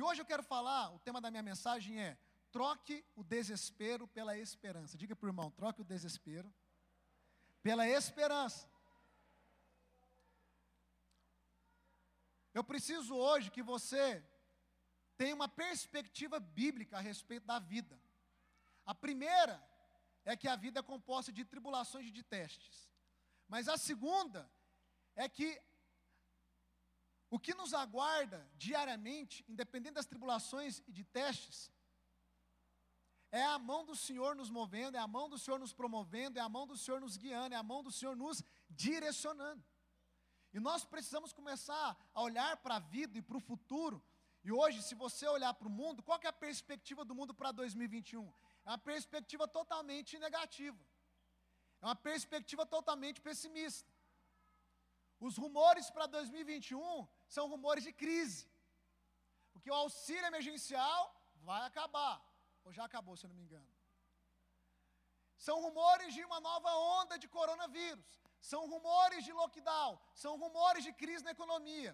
E hoje eu quero falar, o tema da minha mensagem é: troque o desespero pela esperança. Diga para o irmão: troque o desespero pela esperança. Eu preciso hoje que você tenha uma perspectiva bíblica a respeito da vida. A primeira é que a vida é composta de tribulações e de testes. Mas a segunda é que o que nos aguarda diariamente, independente das tribulações e de testes, é a mão do Senhor nos movendo, é a mão do Senhor nos promovendo, é a mão do Senhor nos guiando, é a mão do Senhor nos direcionando. E nós precisamos começar a olhar para a vida e para o futuro. E hoje, se você olhar para o mundo, qual é a perspectiva do mundo para 2021? É uma perspectiva totalmente negativa. É uma perspectiva totalmente pessimista. Os rumores para 2021 são rumores de crise. Porque o auxílio emergencial vai acabar. Ou já acabou, se eu não me engano. São rumores de uma nova onda de coronavírus. São rumores de lockdown. São rumores de crise na economia.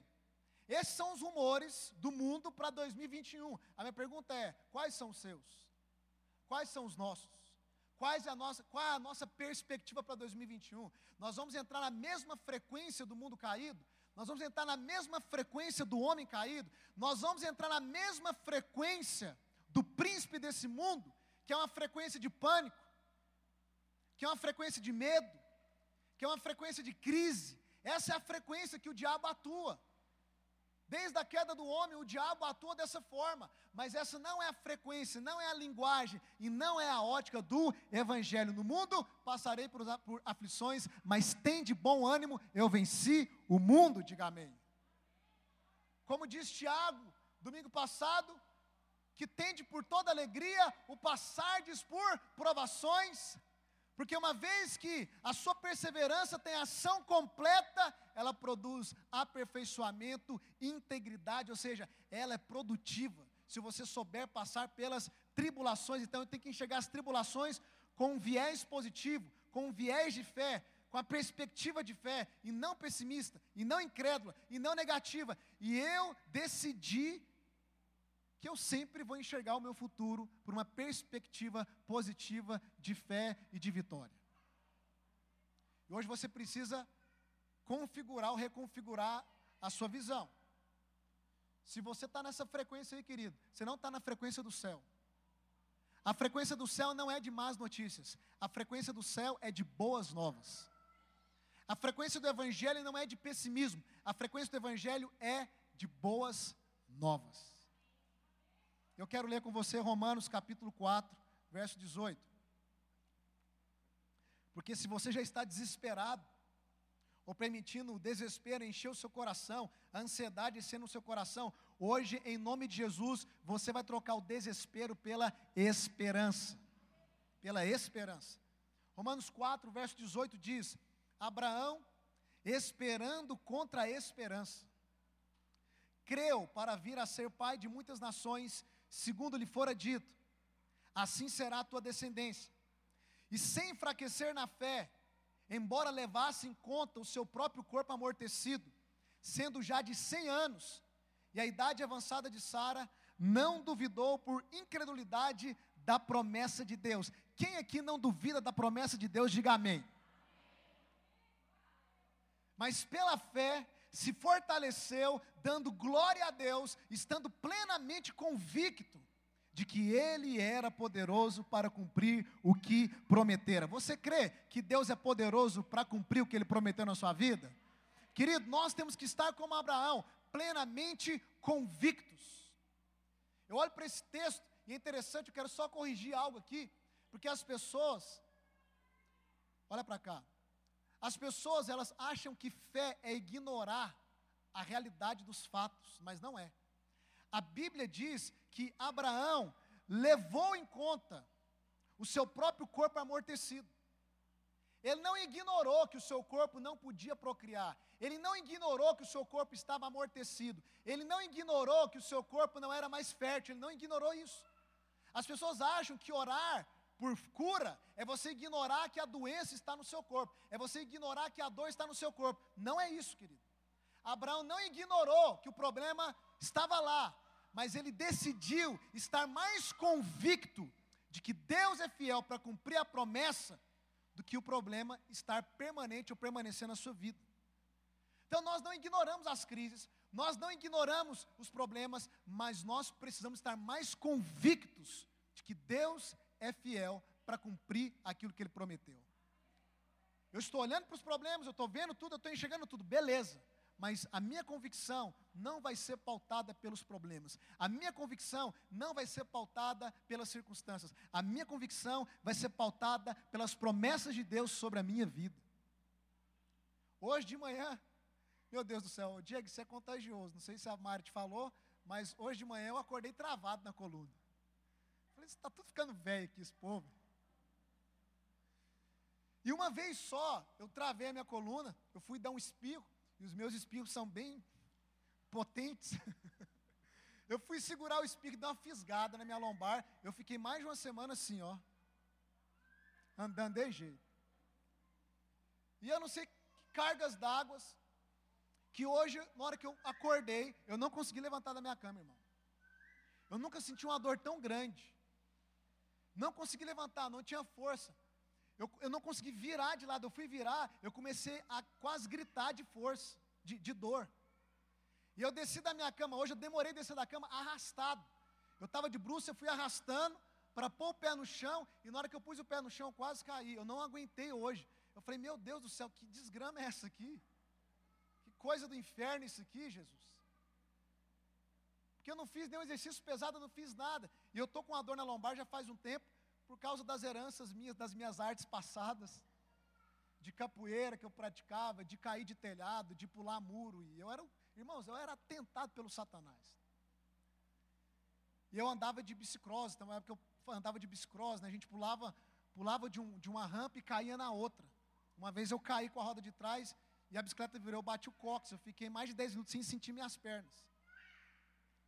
Esses são os rumores do mundo para 2021. A minha pergunta é: quais são os seus? Quais são os nossos? Quais é a nossa, qual é a nossa perspectiva para 2021? Nós vamos entrar na mesma frequência do mundo caído? Nós vamos entrar na mesma frequência do homem caído? Nós vamos entrar na mesma frequência do príncipe desse mundo, que é uma frequência de pânico, que é uma frequência de medo, que é uma frequência de crise. Essa é a frequência que o diabo atua. Desde a queda do homem, o diabo atua dessa forma, mas essa não é a frequência, não é a linguagem e não é a ótica do evangelho. No mundo passarei por, por aflições, mas tem de bom ânimo, eu venci o mundo, diga amém. Como diz Tiago, domingo passado, que tende por toda alegria o passardes por provações, porque uma vez que a sua perseverança tem ação completa, ela produz aperfeiçoamento, integridade, ou seja, ela é produtiva. Se você souber passar pelas tribulações, então eu tenho que enxergar as tribulações com um viés positivo, com um viés de fé, com a perspectiva de fé, e não pessimista, e não incrédula, e não negativa. E eu decidi que eu sempre vou enxergar o meu futuro por uma perspectiva positiva de fé e de vitória. E hoje você precisa configurar ou reconfigurar a sua visão. Se você está nessa frequência aí, querido, você não está na frequência do céu. A frequência do céu não é de más notícias, a frequência do céu é de boas novas. A frequência do evangelho não é de pessimismo, a frequência do evangelho é de boas novas. Eu quero ler com você Romanos capítulo 4, verso 18. Porque se você já está desesperado, ou permitindo o desespero encher o seu coração, a ansiedade encher no seu coração, hoje, em nome de Jesus, você vai trocar o desespero pela esperança. Pela esperança. Romanos 4, verso 18 diz: Abraão, esperando contra a esperança, creu para vir a ser pai de muitas nações segundo lhe fora dito: assim será a tua descendência. E sem enfraquecer na fé, embora levasse em conta o seu próprio corpo amortecido, sendo já de cem anos, e a idade avançada de Sara, não duvidou por incredulidade da promessa de Deus. Quem aqui não duvida da promessa de Deus, diga amém. Mas pela fé se fortaleceu, dando glória a Deus, estando plenamente convicto de que Ele era poderoso para cumprir o que prometera. Você crê que Deus é poderoso para cumprir o que Ele prometeu na sua vida? Querido, nós temos que estar como Abraão, plenamente convictos. Eu olho para esse texto e é interessante, eu quero só corrigir algo aqui, porque as pessoas, olha para cá, as pessoas, elas acham que fé é ignorar a realidade dos fatos, mas não é. A Bíblia diz que Abraão levou em conta o seu próprio corpo amortecido. Ele não ignorou que o seu corpo não podia procriar. Ele não ignorou que o seu corpo estava amortecido. Ele não ignorou que o seu corpo não era mais fértil. Ele não ignorou isso. As pessoas acham que orar por cura é você ignorar que a doença está no seu corpo, é você ignorar que a dor está no seu corpo. Não é isso, querido. Abraão não ignorou que o problema estava lá, mas ele decidiu estar mais convicto de que Deus é fiel para cumprir a promessa do que o problema estar permanente ou permanecer na sua vida. Então nós não ignoramos as crises, nós não ignoramos os problemas, mas nós precisamos estar mais convictos de que Deus é fiel para cumprir aquilo que Ele prometeu. Eu estou olhando para os problemas, eu estou vendo tudo, eu estou enxergando tudo, beleza. Mas a minha convicção não vai ser pautada pelos problemas. A minha convicção não vai ser pautada pelas circunstâncias. A minha convicção vai ser pautada pelas promessas de Deus sobre a minha vida. Hoje de manhã, meu Deus do céu, Diego, isso é contagioso. Não sei se a Mari te falou, mas hoje de manhã eu acordei travado na coluna. Está tudo ficando velho aqui, esse povo. E uma vez só, eu travei a minha coluna, eu fui dar um espirro, e os meus espirros são bem potentes. eu fui segurar o espirro e dar uma fisgada na minha lombar. Eu fiquei mais de uma semana assim, ó. Andando de jeito. E eu não sei que cargas d'água que hoje, na hora que eu acordei, eu não consegui levantar da minha cama, irmão. Eu nunca senti uma dor tão grande. Não consegui levantar, não tinha força. Eu, eu não consegui virar de lado. Eu fui virar, eu comecei a quase gritar de força, de, de dor. E eu desci da minha cama. Hoje eu demorei a descer da cama arrastado. Eu estava de bruxa, eu fui arrastando para pôr o pé no chão. E na hora que eu pus o pé no chão, eu quase caí. Eu não aguentei hoje. Eu falei, meu Deus do céu, que desgrama é essa aqui? coisa do inferno isso aqui, Jesus. Porque eu não fiz nenhum exercício pesado, eu não fiz nada. E eu estou com uma dor na lombar já faz um tempo, por causa das heranças minhas, das minhas artes passadas, de capoeira que eu praticava, de cair de telhado, de pular muro. E eu era, irmãos, eu era tentado pelo Satanás. E eu andava de bicicross, então época eu andava de bicicross, né? a gente pulava, pulava de, um, de uma rampa e caía na outra. Uma vez eu caí com a roda de trás e a bicicleta virou, eu bati o cox. Eu fiquei mais de 10 minutos sem sentir minhas pernas.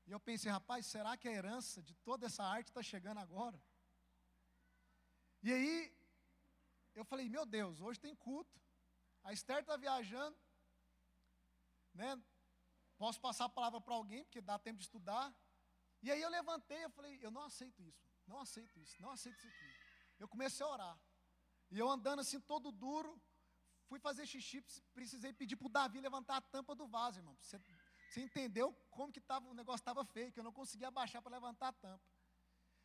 E eu pensei, rapaz, será que a herança de toda essa arte está chegando agora? E aí, eu falei, meu Deus, hoje tem culto. A Esther está viajando, né? Posso passar a palavra para alguém, porque dá tempo de estudar. E aí eu levantei, eu falei, eu não aceito isso, não aceito isso, não aceito isso aqui. Eu comecei a orar. E eu andando assim todo duro, Fui fazer xixi, precisei pedir para o Davi levantar a tampa do vaso, irmão. Você, você entendeu como que tava, o negócio estava feio, que eu não conseguia abaixar para levantar a tampa.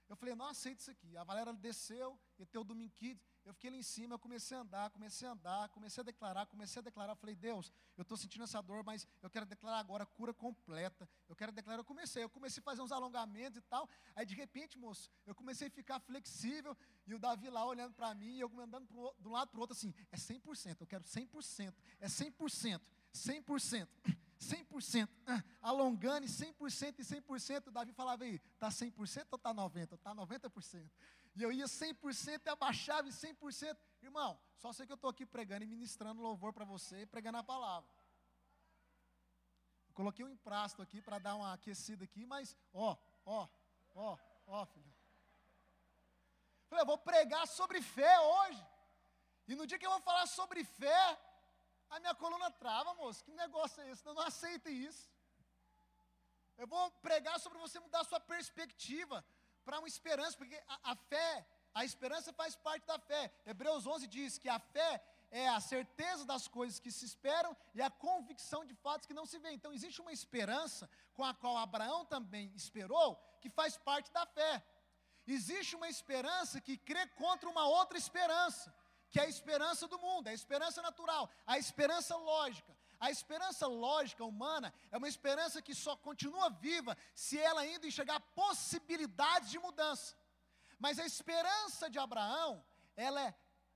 Eu falei, não aceito isso aqui. A Valéria desceu, e teu Domingo Kids, eu fiquei lá em cima, eu comecei a andar, comecei a andar, comecei a declarar, comecei a declarar. Eu falei, Deus, eu estou sentindo essa dor, mas eu quero declarar agora cura completa. Eu quero declarar, eu comecei, eu comecei a fazer uns alongamentos e tal. Aí de repente, moço, eu comecei a ficar flexível, e o Davi lá olhando para mim, e eu andando pro, um lado para o outro assim, é 100%, eu quero 100%, é 100%, 100%. 100%, alongando 100% e 100%, o Davi falava aí, está 100% ou está 90%? Está 90%. E eu ia 100% e abaixava 100%. Irmão, só sei que eu estou aqui pregando e ministrando louvor para você e pregando a palavra. Coloquei um emprasto aqui para dar uma aquecida aqui, mas ó, ó, ó, ó, filho. Falei, eu vou pregar sobre fé hoje. E no dia que eu vou falar sobre fé, a minha coluna trava, moço. Que negócio é esse? Eu não aceito isso. Eu vou pregar sobre você mudar a sua perspectiva para uma esperança, porque a, a, fé, a esperança faz parte da fé. Hebreus 11 diz que a fé é a certeza das coisas que se esperam e a convicção de fatos que não se vêem. Então existe uma esperança com a qual Abraão também esperou, que faz parte da fé. Existe uma esperança que crê contra uma outra esperança que é a esperança do mundo, é a esperança natural, a esperança lógica. A esperança lógica humana é uma esperança que só continua viva se ela ainda enxergar possibilidades de mudança. Mas a esperança de Abraão, ela é,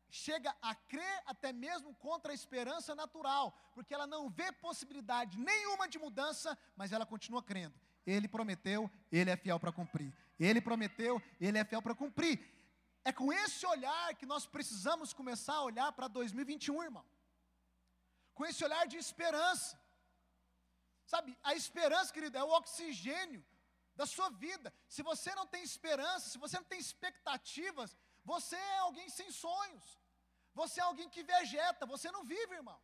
chega a crer até mesmo contra a esperança natural, porque ela não vê possibilidade nenhuma de mudança, mas ela continua crendo. Ele prometeu, ele é fiel para cumprir. Ele prometeu, ele é fiel para cumprir. É com esse olhar que nós precisamos começar a olhar para 2021, irmão. Com esse olhar de esperança. Sabe, a esperança, querido, é o oxigênio da sua vida. Se você não tem esperança, se você não tem expectativas, você é alguém sem sonhos. Você é alguém que vegeta, você não vive, irmão.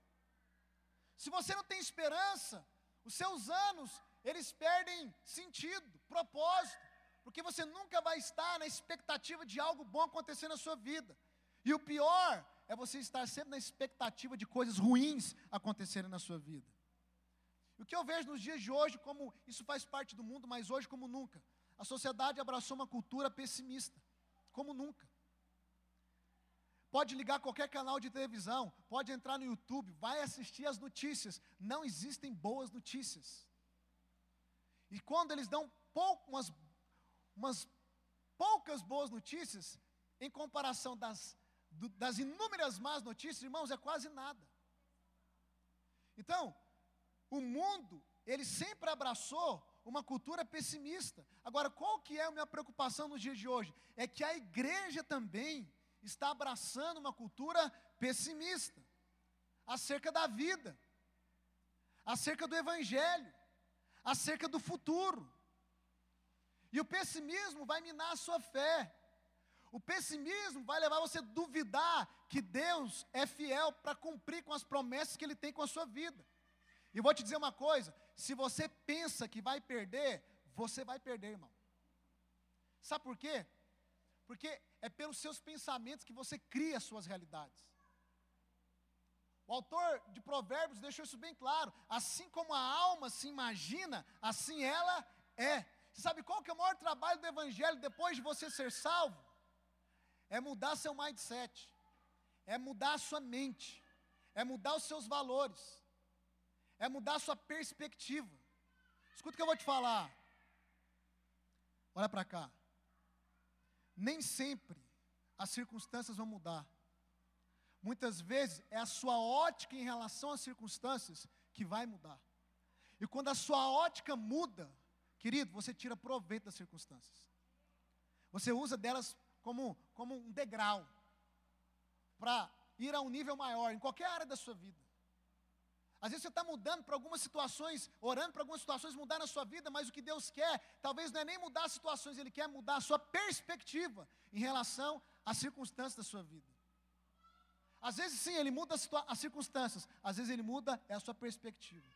Se você não tem esperança, os seus anos, eles perdem sentido, propósito, porque você nunca vai estar na expectativa de algo bom acontecer na sua vida. E o pior é você estar sempre na expectativa de coisas ruins acontecerem na sua vida. O que eu vejo nos dias de hoje, como isso faz parte do mundo, mas hoje como nunca, a sociedade abraçou uma cultura pessimista, como nunca. Pode ligar qualquer canal de televisão, pode entrar no YouTube, vai assistir as notícias. Não existem boas notícias. E quando eles dão pouco, umas, umas poucas boas notícias, em comparação das, do, das inúmeras más notícias, irmãos, é quase nada. Então, o mundo, ele sempre abraçou uma cultura pessimista. Agora, qual que é a minha preocupação nos dias de hoje? É que a igreja também está abraçando uma cultura pessimista acerca da vida, acerca do evangelho, acerca do futuro. E o pessimismo vai minar a sua fé. O pessimismo vai levar você a duvidar que Deus é fiel para cumprir com as promessas que Ele tem com a sua vida. E vou te dizer uma coisa: se você pensa que vai perder, você vai perder, irmão. Sabe por quê? Porque é pelos seus pensamentos que você cria as suas realidades. O autor de Provérbios deixou isso bem claro. Assim como a alma se imagina, assim ela é. Você sabe qual que é o maior trabalho do Evangelho depois de você ser salvo? É mudar seu mindset, é mudar a sua mente, é mudar os seus valores, é mudar a sua perspectiva. Escuta o que eu vou te falar. Olha para cá. Nem sempre as circunstâncias vão mudar. Muitas vezes é a sua ótica em relação às circunstâncias que vai mudar. E quando a sua ótica muda, querido, você tira proveito das circunstâncias. Você usa delas como, como um degrau para ir a um nível maior em qualquer área da sua vida. Às vezes você está mudando para algumas situações, orando para algumas situações mudar na sua vida, mas o que Deus quer, talvez não é nem mudar as situações, Ele quer mudar a sua perspectiva em relação às circunstâncias da sua vida. Às vezes sim, Ele muda as, as circunstâncias, às vezes Ele muda é a sua perspectiva.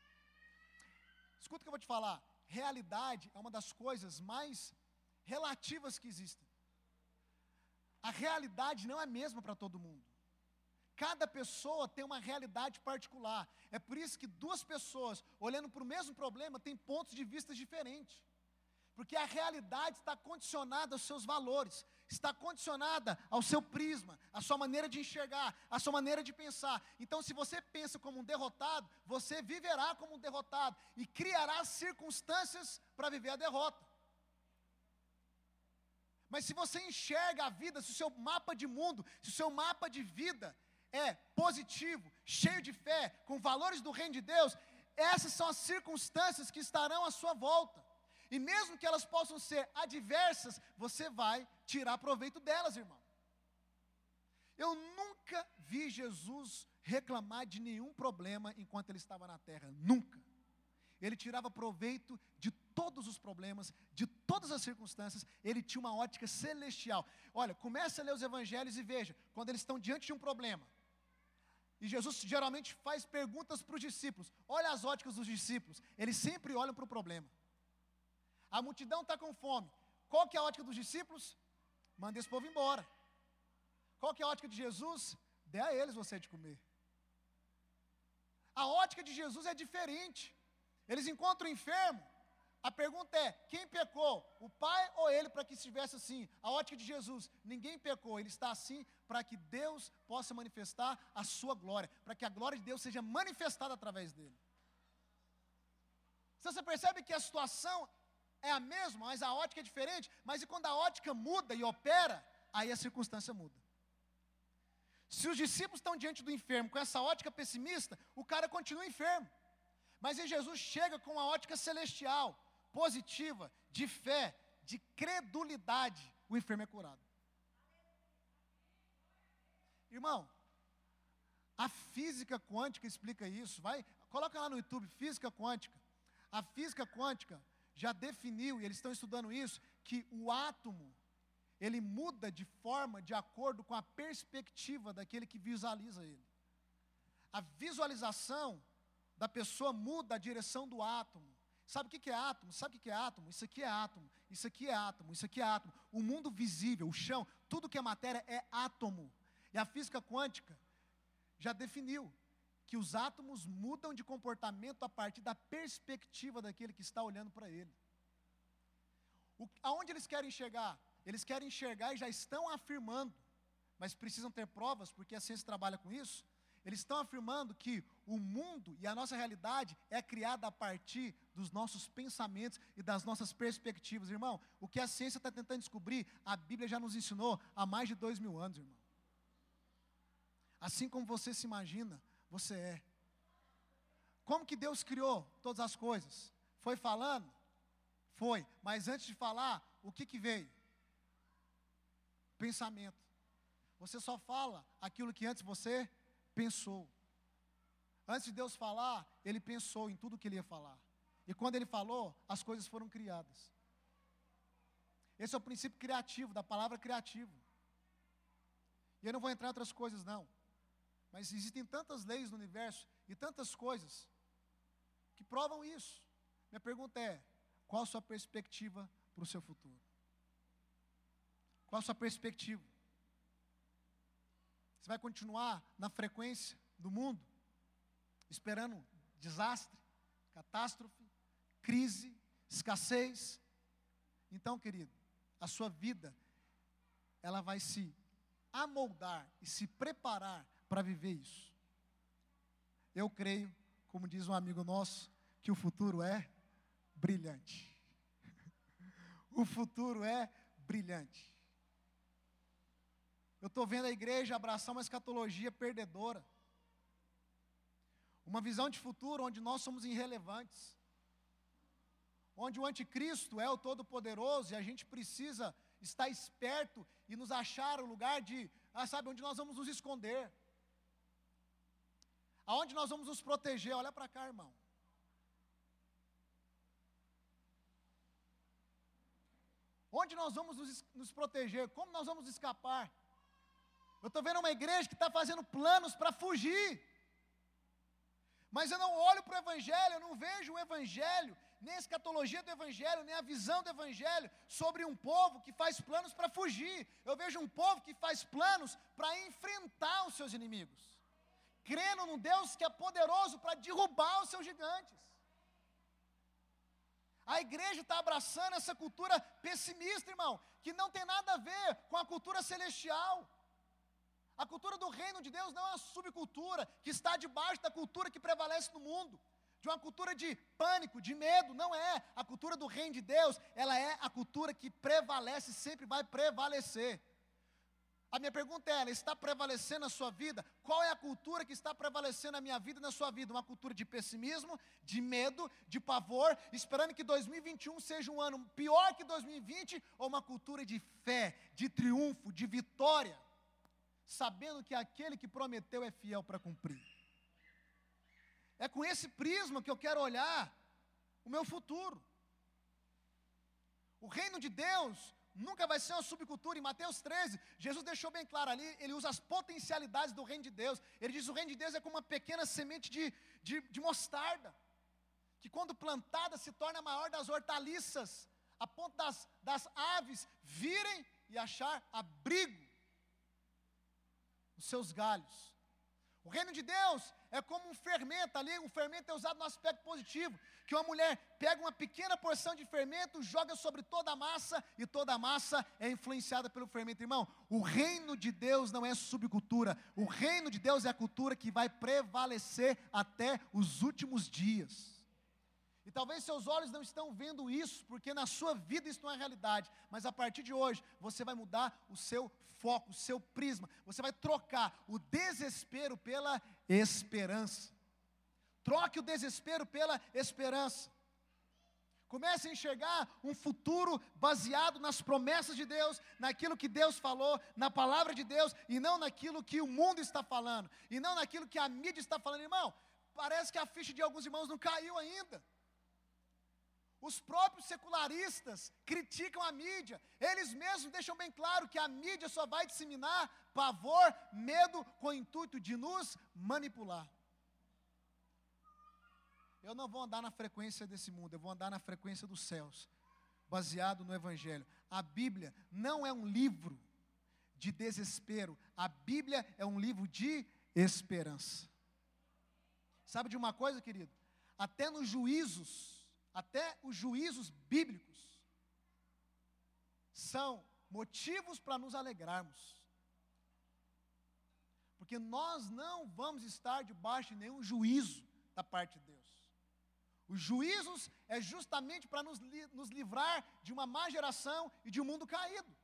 Escuta o que eu vou te falar. Realidade é uma das coisas mais relativas que existem. A realidade não é a mesma para todo mundo. Cada pessoa tem uma realidade particular. É por isso que duas pessoas, olhando para o mesmo problema, têm pontos de vista diferentes. Porque a realidade está condicionada aos seus valores, está condicionada ao seu prisma, à sua maneira de enxergar, à sua maneira de pensar. Então, se você pensa como um derrotado, você viverá como um derrotado e criará circunstâncias para viver a derrota. Mas se você enxerga a vida, se o seu mapa de mundo, se o seu mapa de vida é positivo, cheio de fé, com valores do reino de Deus, essas são as circunstâncias que estarão à sua volta. E mesmo que elas possam ser adversas, você vai tirar proveito delas, irmão. Eu nunca vi Jesus reclamar de nenhum problema enquanto ele estava na terra, nunca. Ele tirava proveito de todos os problemas, de todas as circunstâncias, ele tinha uma ótica celestial. Olha, comece a ler os evangelhos e veja, quando eles estão diante de um problema, e Jesus geralmente faz perguntas para os discípulos. Olha as óticas dos discípulos. Eles sempre olham para o problema. A multidão está com fome. Qual que é a ótica dos discípulos? Manda esse povo embora. Qual que é a ótica de Jesus? Dê a eles você de comer. A ótica de Jesus é diferente. Eles encontram o enfermo. A pergunta é: quem pecou? O pai ou ele para que estivesse assim? A ótica de Jesus: ninguém pecou, ele está assim para que Deus possa manifestar a sua glória, para que a glória de Deus seja manifestada através dele. Então você percebe que a situação é a mesma, mas a ótica é diferente, mas e quando a ótica muda e opera, aí a circunstância muda. Se os discípulos estão diante do enfermo com essa ótica pessimista, o cara continua enfermo. Mas em Jesus chega com uma ótica celestial, positiva, de fé, de credulidade, o enfermo é curado. Irmão, a física quântica explica isso. Vai, coloca lá no YouTube, física quântica. A física quântica já definiu, e eles estão estudando isso, que o átomo, ele muda de forma de acordo com a perspectiva daquele que visualiza ele. A visualização da pessoa muda a direção do átomo. Sabe o que é átomo? Sabe o que é átomo? Isso aqui é átomo, isso aqui é átomo, isso aqui é átomo. O mundo visível, o chão, tudo que é matéria é átomo. E a física quântica já definiu que os átomos mudam de comportamento a partir da perspectiva daquele que está olhando para ele. O, aonde eles querem chegar? Eles querem enxergar e já estão afirmando, mas precisam ter provas, porque a ciência trabalha com isso. Eles estão afirmando que o mundo e a nossa realidade é criada a partir dos nossos pensamentos e das nossas perspectivas. Irmão, o que a ciência está tentando descobrir, a Bíblia já nos ensinou há mais de dois mil anos, irmão. Assim como você se imagina, você é. Como que Deus criou todas as coisas? Foi falando? Foi. Mas antes de falar, o que, que veio? Pensamento. Você só fala aquilo que antes você pensou. Antes de Deus falar, ele pensou em tudo que ele ia falar. E quando ele falou, as coisas foram criadas. Esse é o princípio criativo, da palavra criativo. E eu não vou entrar em outras coisas, não. Mas existem tantas leis no universo e tantas coisas que provam isso. Minha pergunta é: qual a sua perspectiva para o seu futuro? Qual a sua perspectiva? Você vai continuar na frequência do mundo, esperando desastre, catástrofe, crise, escassez? Então, querido, a sua vida, ela vai se amoldar e se preparar para viver isso. Eu creio, como diz um amigo nosso, que o futuro é brilhante. o futuro é brilhante. Eu estou vendo a igreja abraçar uma escatologia perdedora. Uma visão de futuro onde nós somos irrelevantes. Onde o anticristo é o todo-poderoso e a gente precisa estar esperto e nos achar o lugar de, ah, sabe, onde nós vamos nos esconder. Aonde nós vamos nos proteger? Olha para cá, irmão. Onde nós vamos nos, nos proteger? Como nós vamos escapar? Eu estou vendo uma igreja que está fazendo planos para fugir. Mas eu não olho para o Evangelho, eu não vejo o Evangelho, nem a escatologia do Evangelho, nem a visão do Evangelho sobre um povo que faz planos para fugir. Eu vejo um povo que faz planos para enfrentar os seus inimigos crendo num Deus que é poderoso para derrubar os seus gigantes. A igreja está abraçando essa cultura pessimista, irmão, que não tem nada a ver com a cultura celestial. A cultura do reino de Deus não é uma subcultura que está debaixo da cultura que prevalece no mundo, de uma cultura de pânico, de medo, não é. A cultura do reino de Deus, ela é a cultura que prevalece, sempre vai prevalecer. A minha pergunta é: ela está prevalecendo na sua vida? Qual é a cultura que está prevalecendo na minha vida e na sua vida? Uma cultura de pessimismo, de medo, de pavor, esperando que 2021 seja um ano pior que 2020, ou uma cultura de fé, de triunfo, de vitória, sabendo que aquele que prometeu é fiel para cumprir? É com esse prisma que eu quero olhar o meu futuro. O reino de Deus nunca vai ser uma subcultura. Em Mateus 13, Jesus deixou bem claro ali, ele usa as potencialidades do reino de Deus. Ele diz: o reino de Deus é como uma pequena semente de, de, de mostarda, que quando plantada se torna a maior das hortaliças, a ponto das, das aves virem e achar abrigo nos seus galhos. O reino de Deus é como um fermento ali, o fermento é usado no aspecto positivo, que uma mulher pega uma pequena porção de fermento, joga sobre toda a massa e toda a massa é influenciada pelo fermento. Irmão, o reino de Deus não é subcultura, o reino de Deus é a cultura que vai prevalecer até os últimos dias. E talvez seus olhos não estão vendo isso, porque na sua vida isso não é realidade. Mas a partir de hoje, você vai mudar o seu foco, o seu prisma. Você vai trocar o desespero pela esperança. Troque o desespero pela esperança. Comece a enxergar um futuro baseado nas promessas de Deus, naquilo que Deus falou, na palavra de Deus, e não naquilo que o mundo está falando, e não naquilo que a mídia está falando. Irmão, parece que a ficha de alguns irmãos não caiu ainda. Os próprios secularistas criticam a mídia. Eles mesmos deixam bem claro que a mídia só vai disseminar pavor, medo, com o intuito de nos manipular. eu não vou andar na frequência desse mundo, eu vou andar na frequência dos céus, baseado no Evangelho. A Bíblia não é um livro de desespero, a Bíblia é um livro de esperança. Sabe de uma coisa, querido? Até nos juízos, até os juízos bíblicos, são motivos para nos alegrarmos. Porque nós não vamos estar debaixo de nenhum juízo da parte de Deus. Os juízos é justamente para nos, nos livrar de uma má geração e de um mundo caído.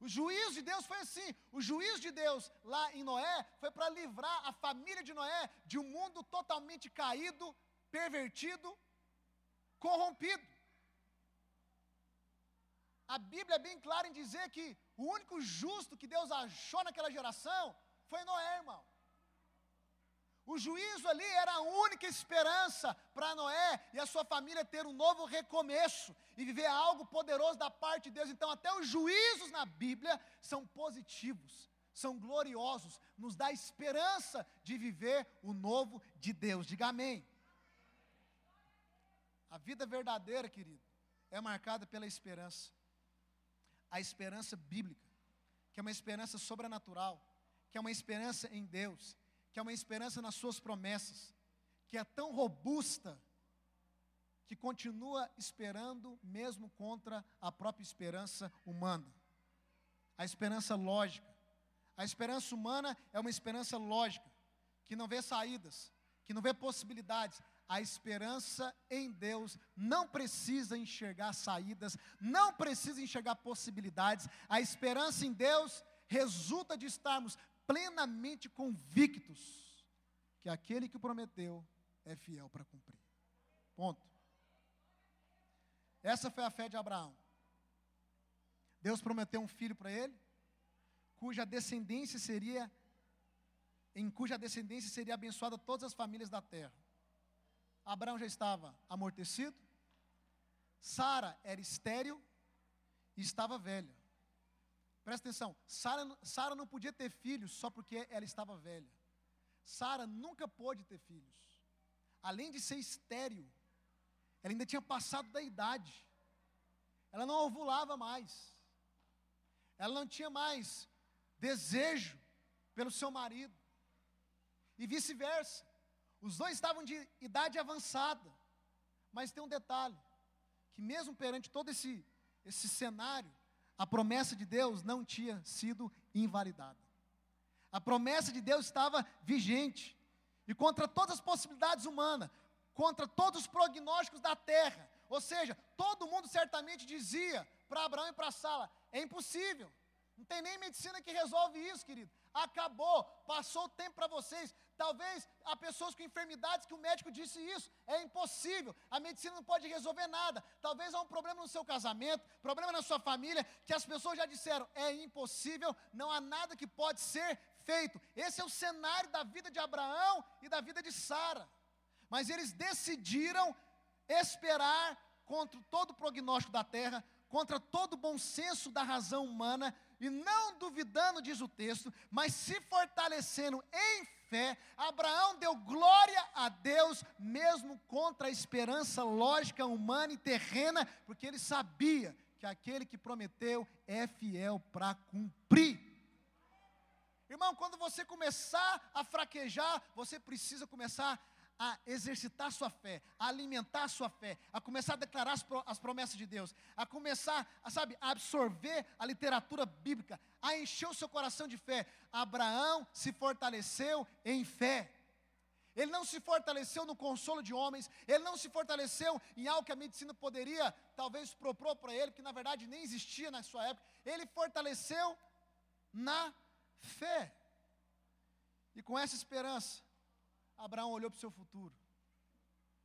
O juízo de Deus foi assim. O juízo de Deus lá em Noé foi para livrar a família de Noé de um mundo totalmente caído, pervertido, corrompido. A Bíblia é bem clara em dizer que o único justo que Deus achou naquela geração foi Noé, irmão. O juízo ali era a única esperança para Noé e a sua família ter um novo recomeço e viver algo poderoso da parte de Deus. Então, até os juízos na Bíblia são positivos, são gloriosos, nos dá esperança de viver o novo de Deus. Diga amém. A vida verdadeira, querido, é marcada pela esperança. A esperança bíblica, que é uma esperança sobrenatural, que é uma esperança em Deus que é uma esperança nas suas promessas, que é tão robusta, que continua esperando mesmo contra a própria esperança humana. A esperança lógica. A esperança humana é uma esperança lógica, que não vê saídas, que não vê possibilidades. A esperança em Deus não precisa enxergar saídas, não precisa enxergar possibilidades. A esperança em Deus resulta de estarmos plenamente convictos que aquele que prometeu é fiel para cumprir. Ponto. Essa foi a fé de Abraão. Deus prometeu um filho para ele, cuja descendência seria em cuja descendência seria abençoada todas as famílias da terra. Abraão já estava amortecido, Sara era estéril e estava velha. Presta atenção, Sara não podia ter filhos só porque ela estava velha. Sara nunca pôde ter filhos. Além de ser estéril, ela ainda tinha passado da idade. Ela não ovulava mais. Ela não tinha mais desejo pelo seu marido. E vice-versa. Os dois estavam de idade avançada. Mas tem um detalhe: que mesmo perante todo esse, esse cenário, a promessa de Deus não tinha sido invalidada. A promessa de Deus estava vigente. E contra todas as possibilidades humanas, contra todos os prognósticos da terra, ou seja, todo mundo certamente dizia para Abraão e para Sala: é impossível, não tem nem medicina que resolve isso, querido. Acabou, passou o tempo para vocês. Talvez há pessoas com enfermidades que o médico disse isso, é impossível, a medicina não pode resolver nada. Talvez há um problema no seu casamento, problema na sua família, que as pessoas já disseram, é impossível, não há nada que pode ser feito. Esse é o cenário da vida de Abraão e da vida de Sara. Mas eles decidiram esperar contra todo o prognóstico da terra, contra todo o bom senso da razão humana, e não duvidando, diz o texto, mas se fortalecendo em fé, Abraão deu glória a Deus, mesmo contra a esperança lógica, humana e terrena, porque ele sabia que aquele que prometeu é fiel para cumprir. Irmão, quando você começar a fraquejar, você precisa começar a exercitar sua fé, a alimentar sua fé, a começar a declarar as, as promessas de Deus, a começar, a, sabe, a absorver a literatura bíblica, a encher o seu coração de fé. Abraão se fortaleceu em fé. Ele não se fortaleceu no consolo de homens, ele não se fortaleceu em algo que a medicina poderia talvez propor para ele, que na verdade nem existia na sua época. Ele fortaleceu na fé. E com essa esperança, Abraão olhou para o seu futuro.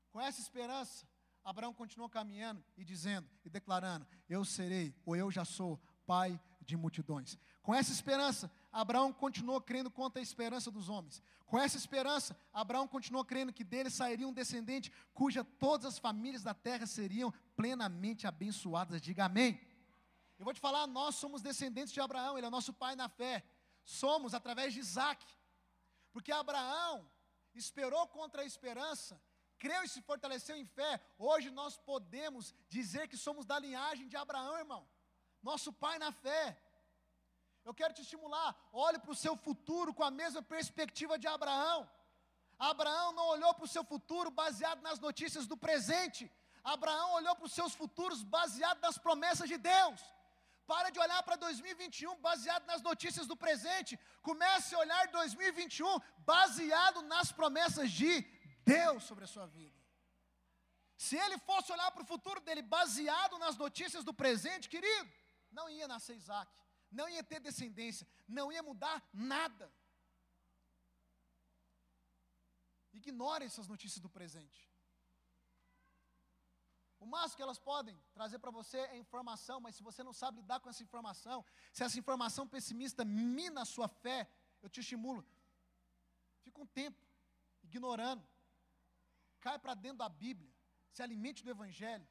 Com essa esperança, Abraão continuou caminhando e dizendo e declarando: Eu serei, ou eu já sou, pai de multidões. Com essa esperança, Abraão continuou crendo contra a esperança dos homens. Com essa esperança, Abraão continuou crendo que dele sairia um descendente cuja todas as famílias da terra seriam plenamente abençoadas. Diga amém. Eu vou te falar, nós somos descendentes de Abraão, ele é nosso pai na fé. Somos através de Isaac. Porque Abraão esperou contra a esperança creu e se fortaleceu em fé, hoje nós podemos dizer que somos da linhagem de Abraão, irmão. Nosso pai na fé. Eu quero te estimular, olhe para o seu futuro com a mesma perspectiva de Abraão. Abraão não olhou para o seu futuro baseado nas notícias do presente. Abraão olhou para os seus futuros baseado nas promessas de Deus. Para de olhar para 2021 baseado nas notícias do presente. Comece a olhar 2021 baseado nas promessas de Deus sobre a sua vida. Se ele fosse olhar para o futuro dele baseado nas notícias do presente, querido, não ia nascer Isaac, não ia ter descendência, não ia mudar nada. Ignore essas notícias do presente. O máximo que elas podem trazer para você é informação, mas se você não sabe lidar com essa informação, se essa informação pessimista mina a sua fé, eu te estimulo, fica um tempo ignorando, cai para dentro da Bíblia, se alimente do Evangelho,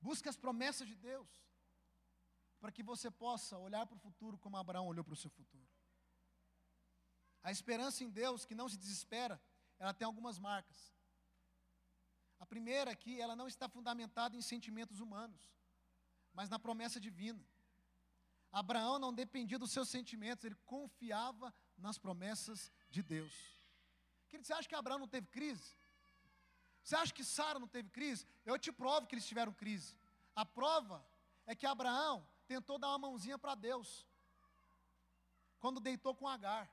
busque as promessas de Deus, para que você possa olhar para o futuro como Abraão olhou para o seu futuro. A esperança em Deus que não se desespera, ela tem algumas marcas. A primeira que ela não está fundamentada em sentimentos humanos, mas na promessa divina. Abraão não dependia dos seus sentimentos, ele confiava nas promessas de Deus. Querido, você acha que Abraão não teve crise? Você acha que Sara não teve crise? Eu te provo que eles tiveram crise. A prova é que Abraão tentou dar uma mãozinha para Deus quando deitou com Agar.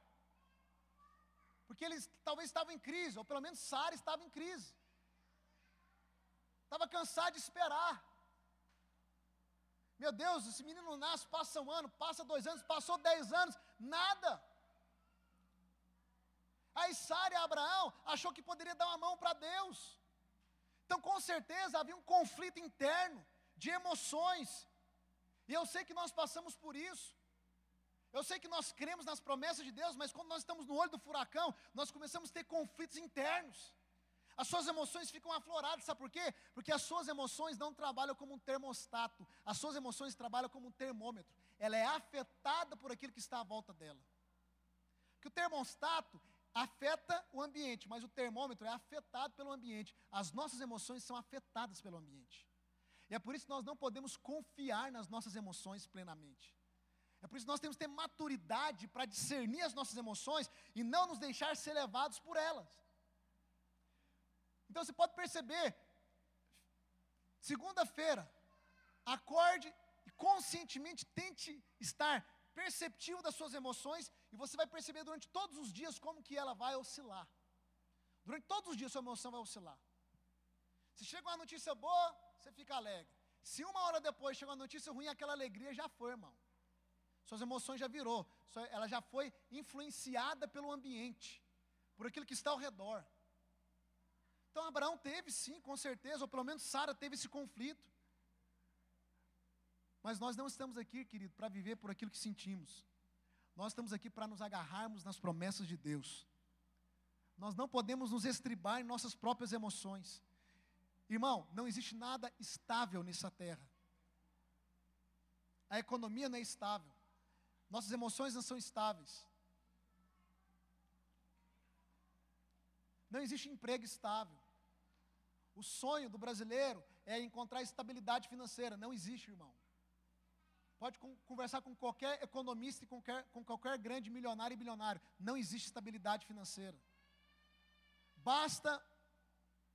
Porque eles talvez estavam em crise, ou pelo menos Sara estava em crise. Estava cansado de esperar. Meu Deus, esse menino nasce, passa um ano, passa dois anos, passou dez anos, nada. Aí Sara e Abraão achou que poderia dar uma mão para Deus. Então, com certeza, havia um conflito interno de emoções. E eu sei que nós passamos por isso. Eu sei que nós cremos nas promessas de Deus, mas quando nós estamos no olho do furacão, nós começamos a ter conflitos internos. As suas emoções ficam afloradas, sabe por quê? Porque as suas emoções não trabalham como um termostato, as suas emoções trabalham como um termômetro. Ela é afetada por aquilo que está à volta dela. Que o termostato afeta o ambiente, mas o termômetro é afetado pelo ambiente. As nossas emoções são afetadas pelo ambiente. E é por isso que nós não podemos confiar nas nossas emoções plenamente. É por isso que nós temos que ter maturidade para discernir as nossas emoções e não nos deixar ser levados por elas. Então você pode perceber, segunda-feira, acorde e conscientemente tente estar perceptivo das suas emoções e você vai perceber durante todos os dias como que ela vai oscilar. Durante todos os dias sua emoção vai oscilar. Se chega uma notícia boa, você fica alegre. Se uma hora depois chega uma notícia ruim, aquela alegria já foi, irmão. Suas emoções já virou, ela já foi influenciada pelo ambiente, por aquilo que está ao redor. Então Abraão teve sim, com certeza, ou pelo menos Sara teve esse conflito. Mas nós não estamos aqui, querido, para viver por aquilo que sentimos. Nós estamos aqui para nos agarrarmos nas promessas de Deus. Nós não podemos nos estribar em nossas próprias emoções. Irmão, não existe nada estável nessa terra. A economia não é estável. Nossas emoções não são estáveis. Não existe emprego estável. O sonho do brasileiro é encontrar estabilidade financeira. Não existe, irmão. Pode conversar com qualquer economista e com qualquer, com qualquer grande milionário e bilionário. Não existe estabilidade financeira. Basta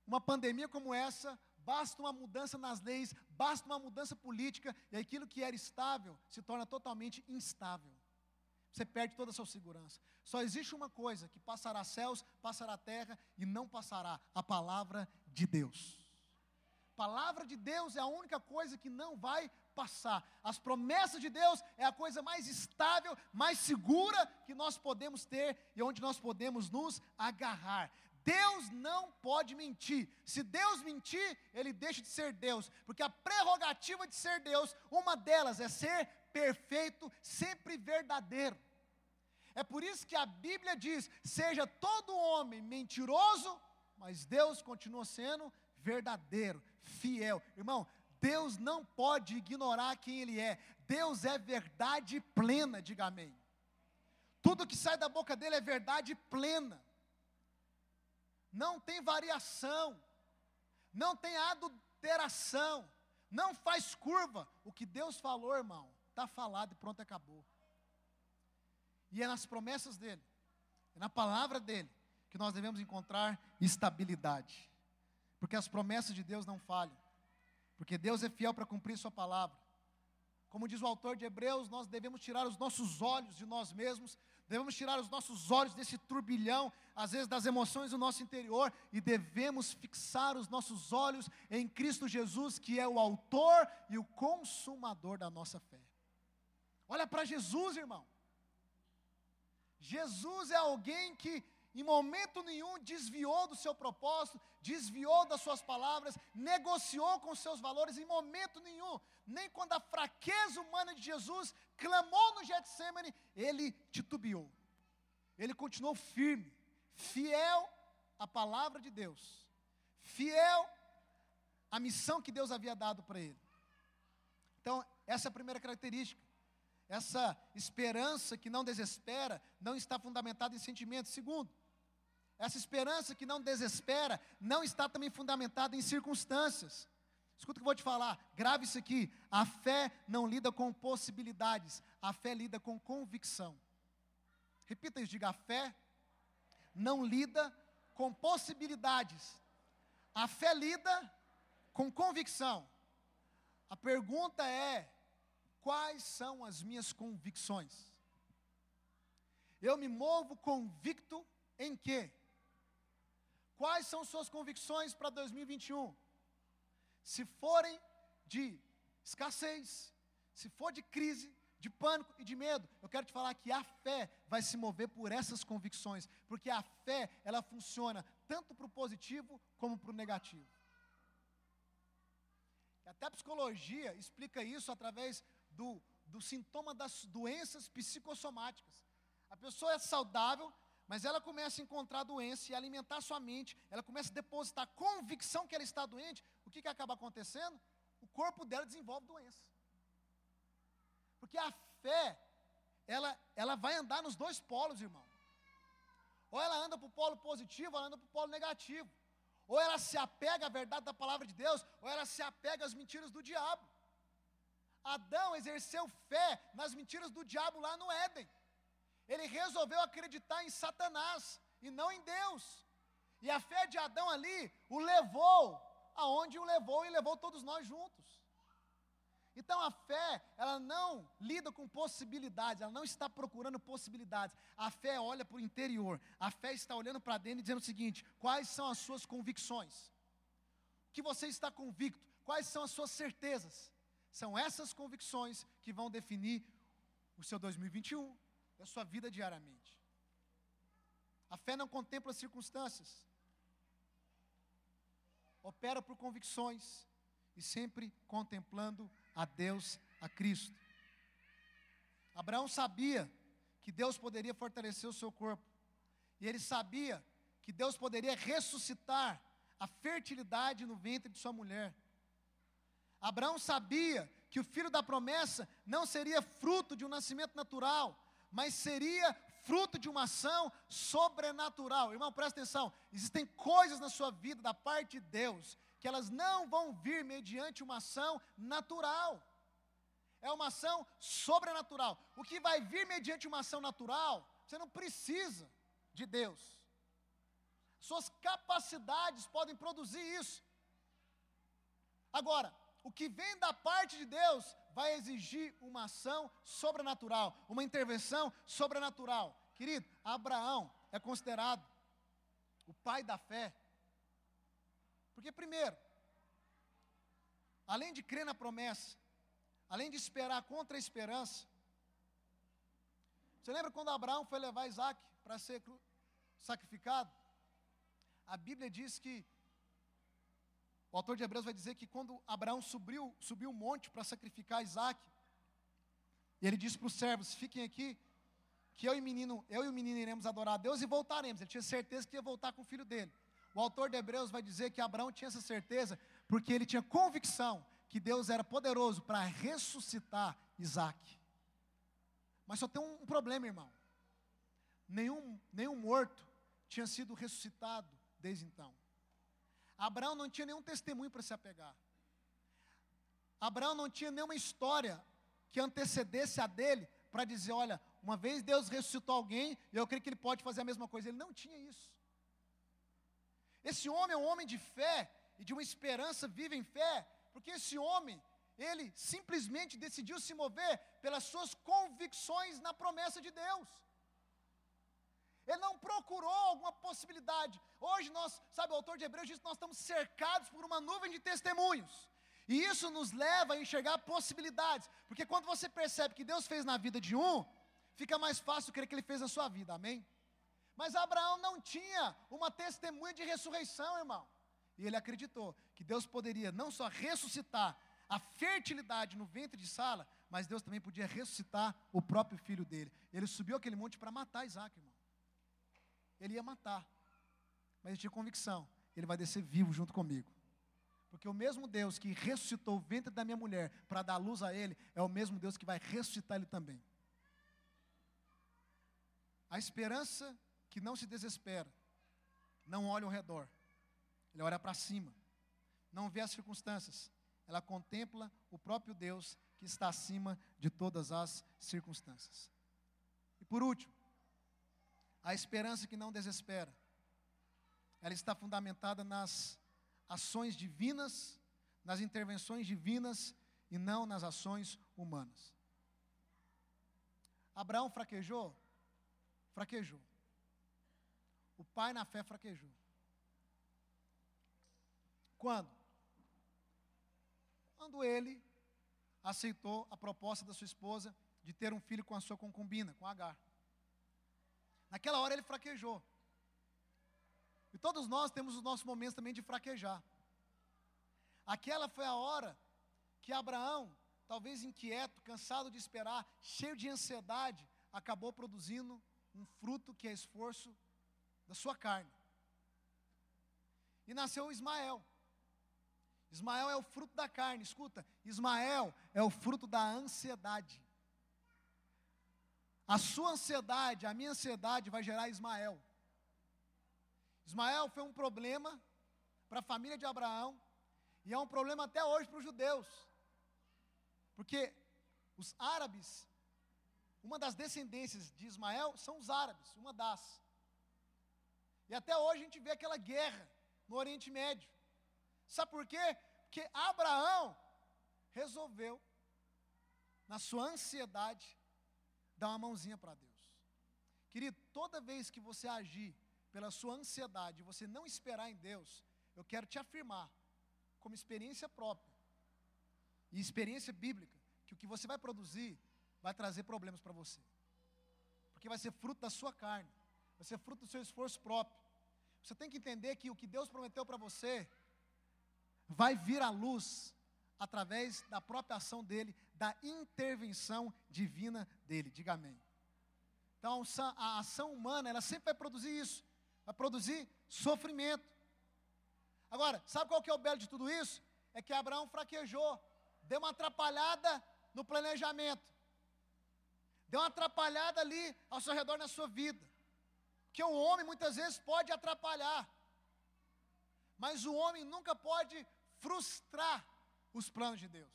uma pandemia como essa, basta uma mudança nas leis, basta uma mudança política, e aquilo que era estável se torna totalmente instável. Você perde toda a sua segurança. Só existe uma coisa: que passará céus, passará terra e não passará a palavra de Deus. palavra de Deus é a única coisa que não vai passar. As promessas de Deus é a coisa mais estável, mais segura que nós podemos ter e onde nós podemos nos agarrar. Deus não pode mentir. Se Deus mentir, ele deixa de ser Deus, porque a prerrogativa de ser Deus, uma delas é ser perfeito, sempre verdadeiro. É por isso que a Bíblia diz: seja todo homem mentiroso, mas Deus continua sendo verdadeiro, fiel. Irmão, Deus não pode ignorar quem Ele é. Deus é verdade plena, diga amém. Tudo que sai da boca dele é verdade plena não tem variação, não tem adulteração, não faz curva. O que Deus falou, irmão, está falado e pronto, acabou. E é nas promessas dele, é na palavra dele, que nós devemos encontrar estabilidade. Porque as promessas de Deus não falham. Porque Deus é fiel para cumprir Sua palavra. Como diz o autor de Hebreus, nós devemos tirar os nossos olhos de nós mesmos, devemos tirar os nossos olhos desse turbilhão, às vezes das emoções do nosso interior, e devemos fixar os nossos olhos em Cristo Jesus, que é o autor e o consumador da nossa fé. Olha para Jesus, irmão. Jesus é alguém que em momento nenhum desviou do seu propósito, desviou das suas palavras, negociou com seus valores, em momento nenhum, nem quando a fraqueza humana de Jesus clamou no Getsemane, ele titubeou. Ele continuou firme, fiel à palavra de Deus, fiel à missão que Deus havia dado para ele. Então, essa é a primeira característica. Essa esperança que não desespera não está fundamentada em sentimentos. Segundo, essa esperança que não desespera não está também fundamentada em circunstâncias. Escuta o que eu vou te falar, grave isso aqui. A fé não lida com possibilidades, a fé lida com convicção. Repita isso, diga: a fé não lida com possibilidades, a fé lida com convicção. A pergunta é: quais são as minhas convicções? Eu me movo convicto em quê? Quais são suas convicções para 2021? Se forem de escassez, se for de crise, de pânico e de medo, eu quero te falar que a fé vai se mover por essas convicções, porque a fé, ela funciona tanto para o positivo como para o negativo. Até a psicologia explica isso através do, do sintoma das doenças psicossomáticas. A pessoa é saudável, mas ela começa a encontrar doença e alimentar sua mente, ela começa a depositar convicção que ela está doente, o que, que acaba acontecendo? O corpo dela desenvolve doença. Porque a fé, ela, ela vai andar nos dois polos, irmão. Ou ela anda para o polo positivo, ou ela anda para o polo negativo. Ou ela se apega à verdade da palavra de Deus, ou ela se apega às mentiras do diabo. Adão exerceu fé nas mentiras do diabo lá no Éden ele resolveu acreditar em Satanás e não em Deus. E a fé de Adão ali o levou aonde o levou e levou todos nós juntos. Então a fé, ela não lida com possibilidades, ela não está procurando possibilidades. A fé olha para o interior, a fé está olhando para dentro e dizendo o seguinte: quais são as suas convicções? O que você está convicto? Quais são as suas certezas? São essas convicções que vão definir o seu 2021, da sua vida diariamente. A fé não contempla circunstâncias, opera por convicções e sempre contemplando a Deus, a Cristo. Abraão sabia que Deus poderia fortalecer o seu corpo, e ele sabia que Deus poderia ressuscitar a fertilidade no ventre de sua mulher. Abraão sabia que o filho da promessa não seria fruto de um nascimento natural, mas seria fruto de uma ação sobrenatural. Irmão, presta atenção: existem coisas na sua vida, da parte de Deus, que elas não vão vir mediante uma ação natural. É uma ação sobrenatural. O que vai vir mediante uma ação natural, você não precisa de Deus. Suas capacidades podem produzir isso. Agora, o que vem da parte de Deus vai exigir uma ação sobrenatural, uma intervenção sobrenatural. Querido, Abraão é considerado o pai da fé. Porque, primeiro, além de crer na promessa, além de esperar contra a esperança, você lembra quando Abraão foi levar Isaac para ser sacrificado? A Bíblia diz que o autor de Hebreus vai dizer que quando Abraão subiu, subiu o monte para sacrificar Isaac, ele disse para os servos: fiquem aqui, que eu e, menino, eu e o menino iremos adorar a Deus e voltaremos. Ele tinha certeza que ia voltar com o filho dele. O autor de Hebreus vai dizer que Abraão tinha essa certeza porque ele tinha convicção que Deus era poderoso para ressuscitar Isaac. Mas só tem um problema, irmão. Nenhum, nenhum morto tinha sido ressuscitado desde então. Abraão não tinha nenhum testemunho para se apegar. Abraão não tinha nenhuma história que antecedesse a dele para dizer: olha, uma vez Deus ressuscitou alguém, e eu creio que ele pode fazer a mesma coisa. Ele não tinha isso. Esse homem é um homem de fé e de uma esperança viva em fé, porque esse homem, ele simplesmente decidiu se mover pelas suas convicções na promessa de Deus. Ele não procurou alguma possibilidade. Hoje nós, sabe, o autor de Hebreus diz que nós estamos cercados por uma nuvem de testemunhos. E isso nos leva a enxergar possibilidades. Porque quando você percebe que Deus fez na vida de um, fica mais fácil crer que Ele fez na sua vida, amém? Mas Abraão não tinha uma testemunha de ressurreição, irmão. E ele acreditou que Deus poderia não só ressuscitar a fertilidade no ventre de Sala, mas Deus também podia ressuscitar o próprio filho dele. Ele subiu aquele monte para matar Isaac, irmão. Ele ia matar, mas ele tinha convicção: ele vai descer vivo junto comigo. Porque o mesmo Deus que ressuscitou o ventre da minha mulher para dar luz a ele, é o mesmo Deus que vai ressuscitar ele também. A esperança que não se desespera, não olha ao redor, ele olha para cima, não vê as circunstâncias, ela contempla o próprio Deus que está acima de todas as circunstâncias. E por último, a esperança que não desespera, ela está fundamentada nas ações divinas, nas intervenções divinas e não nas ações humanas. Abraão fraquejou? Fraquejou. O pai na fé fraquejou. Quando? Quando ele aceitou a proposta da sua esposa de ter um filho com a sua concubina, com Agar. Naquela hora ele fraquejou. E todos nós temos os nossos momentos também de fraquejar. Aquela foi a hora que Abraão, talvez inquieto, cansado de esperar, cheio de ansiedade, acabou produzindo um fruto que é esforço da sua carne. E nasceu Ismael. Ismael é o fruto da carne, escuta, Ismael é o fruto da ansiedade. A sua ansiedade, a minha ansiedade vai gerar Ismael. Ismael foi um problema para a família de Abraão e é um problema até hoje para os judeus. Porque os árabes, uma das descendências de Ismael são os árabes, uma das. E até hoje a gente vê aquela guerra no Oriente Médio. Sabe por quê? Porque Abraão resolveu, na sua ansiedade, dar uma mãozinha para Deus. Querido, toda vez que você agir pela sua ansiedade, você não esperar em Deus, eu quero te afirmar, como experiência própria e experiência bíblica, que o que você vai produzir vai trazer problemas para você. Porque vai ser fruto da sua carne, vai ser fruto do seu esforço próprio. Você tem que entender que o que Deus prometeu para você vai vir à luz através da própria ação dele, da intervenção divina dele. Diga amém. Então, a ação humana, ela sempre vai produzir isso vai produzir sofrimento. Agora, sabe qual que é o belo de tudo isso? É que Abraão fraquejou, deu uma atrapalhada no planejamento, deu uma atrapalhada ali ao seu redor na sua vida. Porque o homem muitas vezes pode atrapalhar, mas o homem nunca pode frustrar os planos de Deus.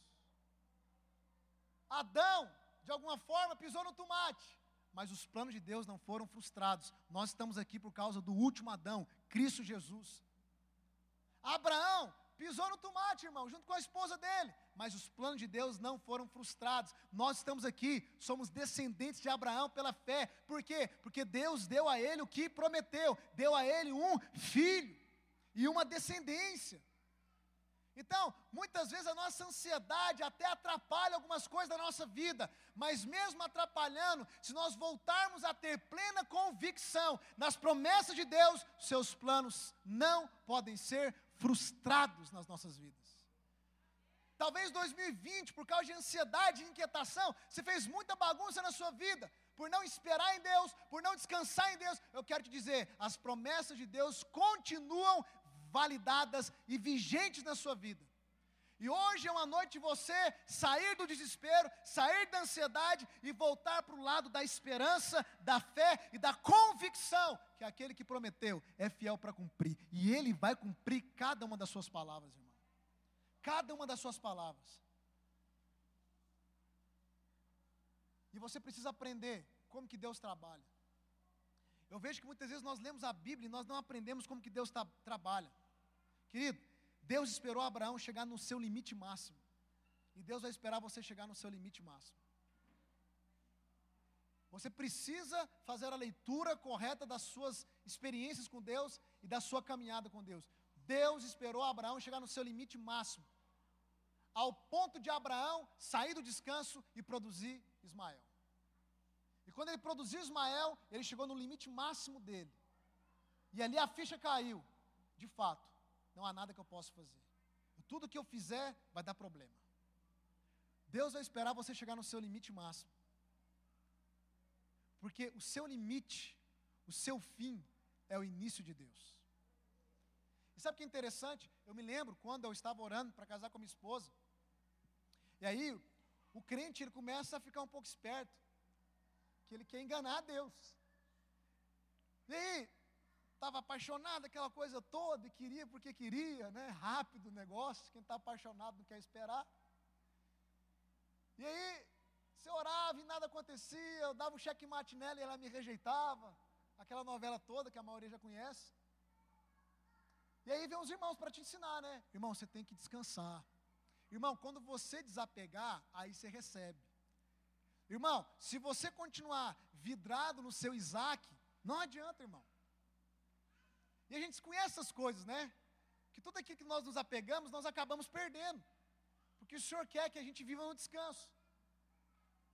Adão, de alguma forma, pisou no tomate mas os planos de Deus não foram frustrados. Nós estamos aqui por causa do último Adão, Cristo Jesus. Abraão pisou no tomate, irmão, junto com a esposa dele, mas os planos de Deus não foram frustrados. Nós estamos aqui, somos descendentes de Abraão pela fé. Por quê? Porque Deus deu a ele o que prometeu, deu a ele um filho e uma descendência. Então, muitas vezes a nossa ansiedade até atrapalha algumas coisas da nossa vida, mas mesmo atrapalhando, se nós voltarmos a ter plena convicção nas promessas de Deus, seus planos não podem ser frustrados nas nossas vidas. Talvez 2020, por causa de ansiedade e inquietação, você fez muita bagunça na sua vida, por não esperar em Deus, por não descansar em Deus. Eu quero te dizer, as promessas de Deus continuam validadas e vigentes na sua vida. E hoje é uma noite você sair do desespero, sair da ansiedade e voltar para o lado da esperança, da fé e da convicção que aquele que prometeu é fiel para cumprir. E ele vai cumprir cada uma das suas palavras, irmão. Cada uma das suas palavras. E você precisa aprender como que Deus trabalha. Eu vejo que muitas vezes nós lemos a Bíblia e nós não aprendemos como que Deus tá, trabalha. Querido, Deus esperou Abraão chegar no seu limite máximo. E Deus vai esperar você chegar no seu limite máximo. Você precisa fazer a leitura correta das suas experiências com Deus e da sua caminhada com Deus. Deus esperou Abraão chegar no seu limite máximo, ao ponto de Abraão sair do descanso e produzir Ismael. E quando ele produziu Ismael, ele chegou no limite máximo dele. E ali a ficha caiu. De fato, não há nada que eu possa fazer. Tudo que eu fizer vai dar problema. Deus vai esperar você chegar no seu limite máximo. Porque o seu limite, o seu fim, é o início de Deus. E sabe o que é interessante? Eu me lembro quando eu estava orando para casar com minha esposa. E aí, o crente ele começa a ficar um pouco esperto. Que ele quer enganar Deus. E aí, estava apaixonado, aquela coisa toda, e queria porque queria, né? Rápido o negócio, quem está apaixonado não quer esperar. E aí, você orava e nada acontecia, eu dava um checkmate nela e ela me rejeitava. Aquela novela toda que a maioria já conhece. E aí vem os irmãos para te ensinar, né? Irmão, você tem que descansar. Irmão, quando você desapegar, aí você recebe. Irmão, se você continuar vidrado no seu Isaac, não adianta, irmão. E a gente conhece essas coisas, né? Que tudo aquilo que nós nos apegamos, nós acabamos perdendo. Porque o Senhor quer que a gente viva no descanso.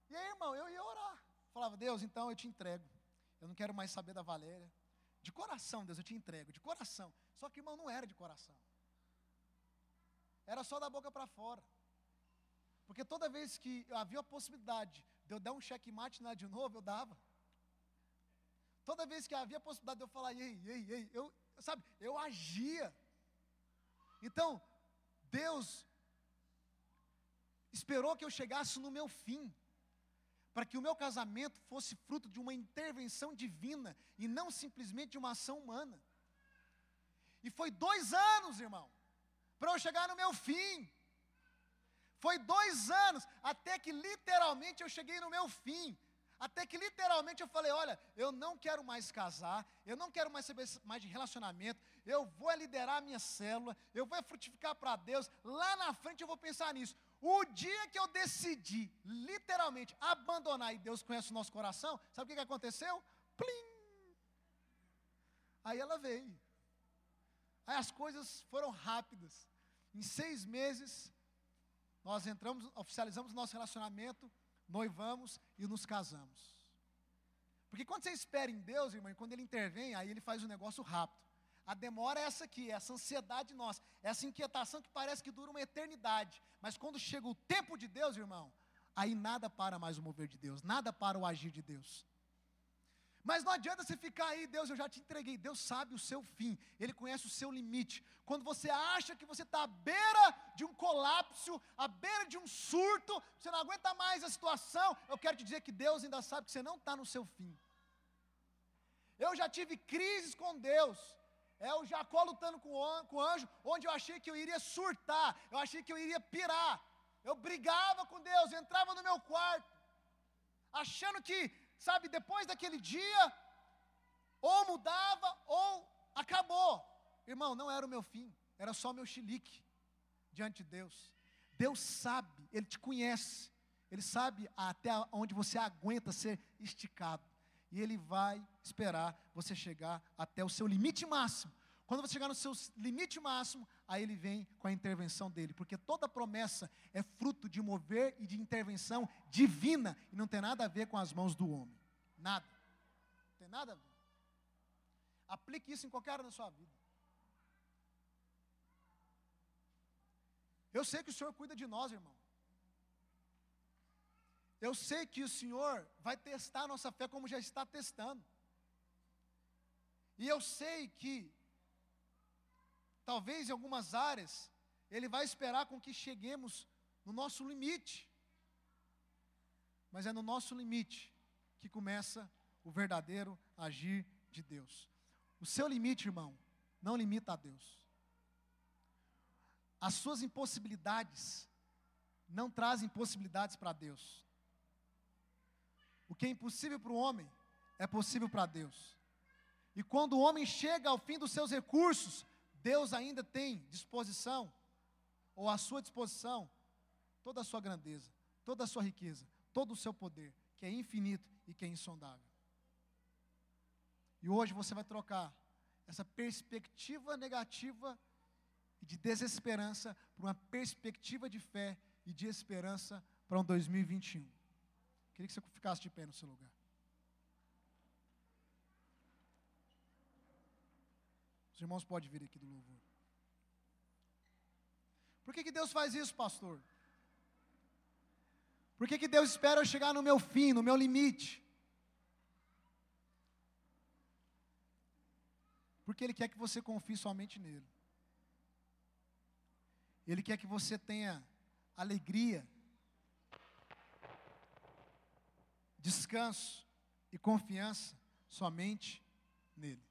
E aí, irmão, eu ia orar. Falava, Deus, então eu te entrego. Eu não quero mais saber da Valéria. De coração, Deus, eu te entrego, de coração. Só que, irmão, não era de coração. Era só da boca para fora. Porque toda vez que havia a possibilidade de eu dar um checkmate nela de novo, eu dava. Toda vez que havia a possibilidade de eu falar, ei, ei, ei, eu, sabe, eu agia. Então, Deus esperou que eu chegasse no meu fim, para que o meu casamento fosse fruto de uma intervenção divina e não simplesmente de uma ação humana. E foi dois anos, irmão, para eu chegar no meu fim. Foi dois anos até que literalmente eu cheguei no meu fim. Até que literalmente eu falei: olha, eu não quero mais casar, eu não quero mais saber mais de relacionamento, eu vou liderar a minha célula, eu vou frutificar para Deus, lá na frente eu vou pensar nisso. O dia que eu decidi, literalmente, abandonar, e Deus conhece o nosso coração, sabe o que, aconteceu? Plim! Aí ela veio. Aí as coisas foram rápidas. Em seis meses, nós entramos, oficializamos nosso relacionamento, noivamos e nos casamos. Porque quando você espera em Deus, irmão, quando Ele intervém, aí Ele faz o negócio rápido. A demora é essa aqui, é essa ansiedade nossa, essa inquietação que parece que dura uma eternidade. Mas quando chega o tempo de Deus, irmão, aí nada para mais o mover de Deus, nada para o agir de Deus. Mas não adianta você ficar aí, Deus, eu já te entreguei. Deus sabe o seu fim, Ele conhece o seu limite. Quando você acha que você está à beira de um colapso, à beira de um surto, você não aguenta mais a situação, eu quero te dizer que Deus ainda sabe que você não está no seu fim. Eu já tive crises com Deus. É o Jacó lutando com o anjo, onde eu achei que eu iria surtar, eu achei que eu iria pirar. Eu brigava com Deus, entrava no meu quarto, achando que sabe, depois daquele dia, ou mudava ou acabou. Irmão, não era o meu fim, era só meu chilique diante de Deus. Deus sabe, Ele te conhece, Ele sabe até onde você aguenta ser esticado. E Ele vai esperar você chegar até o seu limite máximo. Quando você chegar no seu limite máximo, aí ele vem com a intervenção dele, porque toda promessa é fruto de mover e de intervenção divina e não tem nada a ver com as mãos do homem. Nada. Não tem nada a ver. Aplique isso em qualquer área da sua vida. Eu sei que o Senhor cuida de nós, irmão. Eu sei que o Senhor vai testar a nossa fé como já está testando. E eu sei que talvez em algumas áreas, Ele vai esperar com que cheguemos no nosso limite. Mas é no nosso limite que começa o verdadeiro agir de Deus. O seu limite, irmão, não limita a Deus. As suas impossibilidades não trazem possibilidades para Deus. O que é impossível para o homem é possível para Deus. E quando o homem chega ao fim dos seus recursos, Deus ainda tem disposição, ou à sua disposição, toda a sua grandeza, toda a sua riqueza, todo o seu poder, que é infinito e que é insondável. E hoje você vai trocar essa perspectiva negativa e de desesperança por uma perspectiva de fé e de esperança para um 2021. Queria que você ficasse de pé no seu lugar. Os irmãos podem vir aqui do louvor. Por que, que Deus faz isso, pastor? Por que, que Deus espera eu chegar no meu fim, no meu limite? Porque Ele quer que você confie somente nele. Ele quer que você tenha alegria, descanso e confiança somente nele.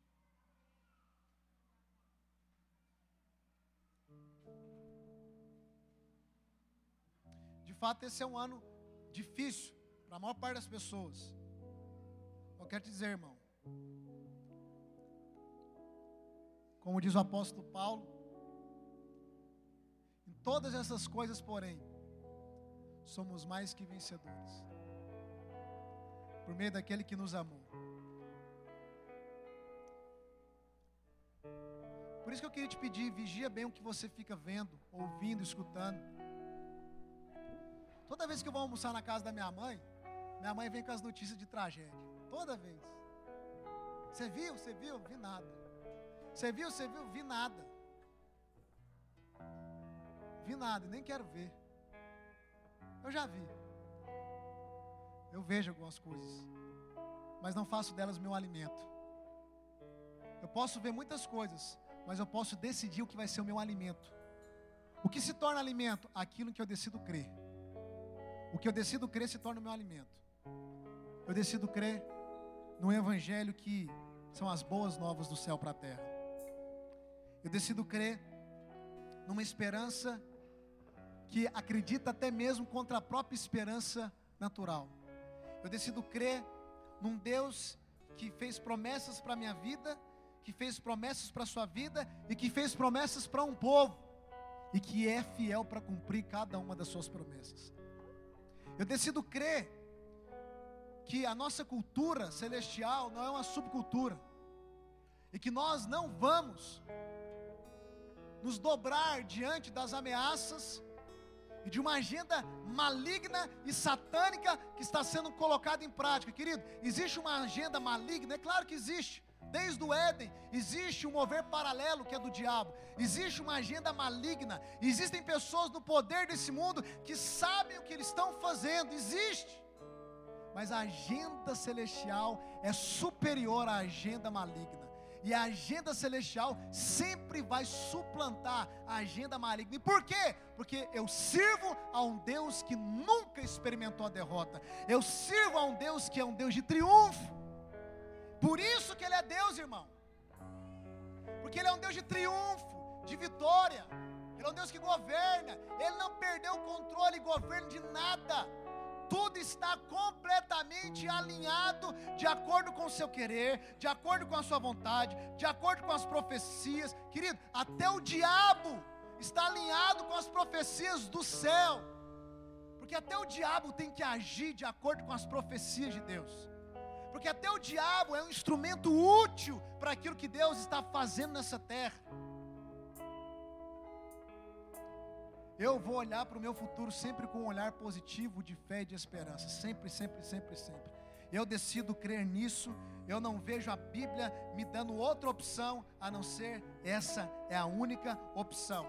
Fato, esse é um ano difícil para a maior parte das pessoas. Eu quero te dizer, irmão, como diz o apóstolo Paulo, em todas essas coisas, porém, somos mais que vencedores, por meio daquele que nos amou. Por isso que eu queria te pedir, vigia bem o que você fica vendo, ouvindo, escutando. Toda vez que eu vou almoçar na casa da minha mãe, minha mãe vem com as notícias de tragédia. Toda vez. Você viu? Você viu? Vi nada. Você viu? Você viu? Vi nada. Vi nada, nem quero ver. Eu já vi. Eu vejo algumas coisas, mas não faço delas meu alimento. Eu posso ver muitas coisas, mas eu posso decidir o que vai ser o meu alimento. O que se torna alimento? Aquilo que eu decido crer. O que eu decido crer se torna o meu alimento. Eu decido crer no evangelho que são as boas novas do céu para a terra. Eu decido crer numa esperança que acredita até mesmo contra a própria esperança natural. Eu decido crer num Deus que fez promessas para a minha vida, que fez promessas para a sua vida e que fez promessas para um povo e que é fiel para cumprir cada uma das suas promessas. Eu decido crer que a nossa cultura celestial não é uma subcultura e que nós não vamos nos dobrar diante das ameaças e de uma agenda maligna e satânica que está sendo colocada em prática. Querido, existe uma agenda maligna? É claro que existe. Desde o Éden, existe um mover paralelo que é do diabo, existe uma agenda maligna, existem pessoas no poder desse mundo que sabem o que eles estão fazendo, existe, mas a agenda celestial é superior à agenda maligna. E a agenda celestial sempre vai suplantar a agenda maligna. E por quê? Porque eu sirvo a um Deus que nunca experimentou a derrota. Eu sirvo a um Deus que é um Deus de triunfo. Por isso que Ele é Deus, irmão. Porque Ele é um Deus de triunfo, de vitória. Ele é um Deus que governa. Ele não perdeu o controle e governo de nada tudo está completamente alinhado de acordo com o seu querer, de acordo com a sua vontade, de acordo com as profecias. Querido, até o diabo está alinhado com as profecias do céu, porque até o diabo tem que agir de acordo com as profecias de Deus. Porque até o diabo é um instrumento útil para aquilo que Deus está fazendo nessa terra. Eu vou olhar para o meu futuro sempre com um olhar positivo, de fé e de esperança. Sempre, sempre, sempre, sempre. Eu decido crer nisso. Eu não vejo a Bíblia me dando outra opção a não ser essa é a única opção.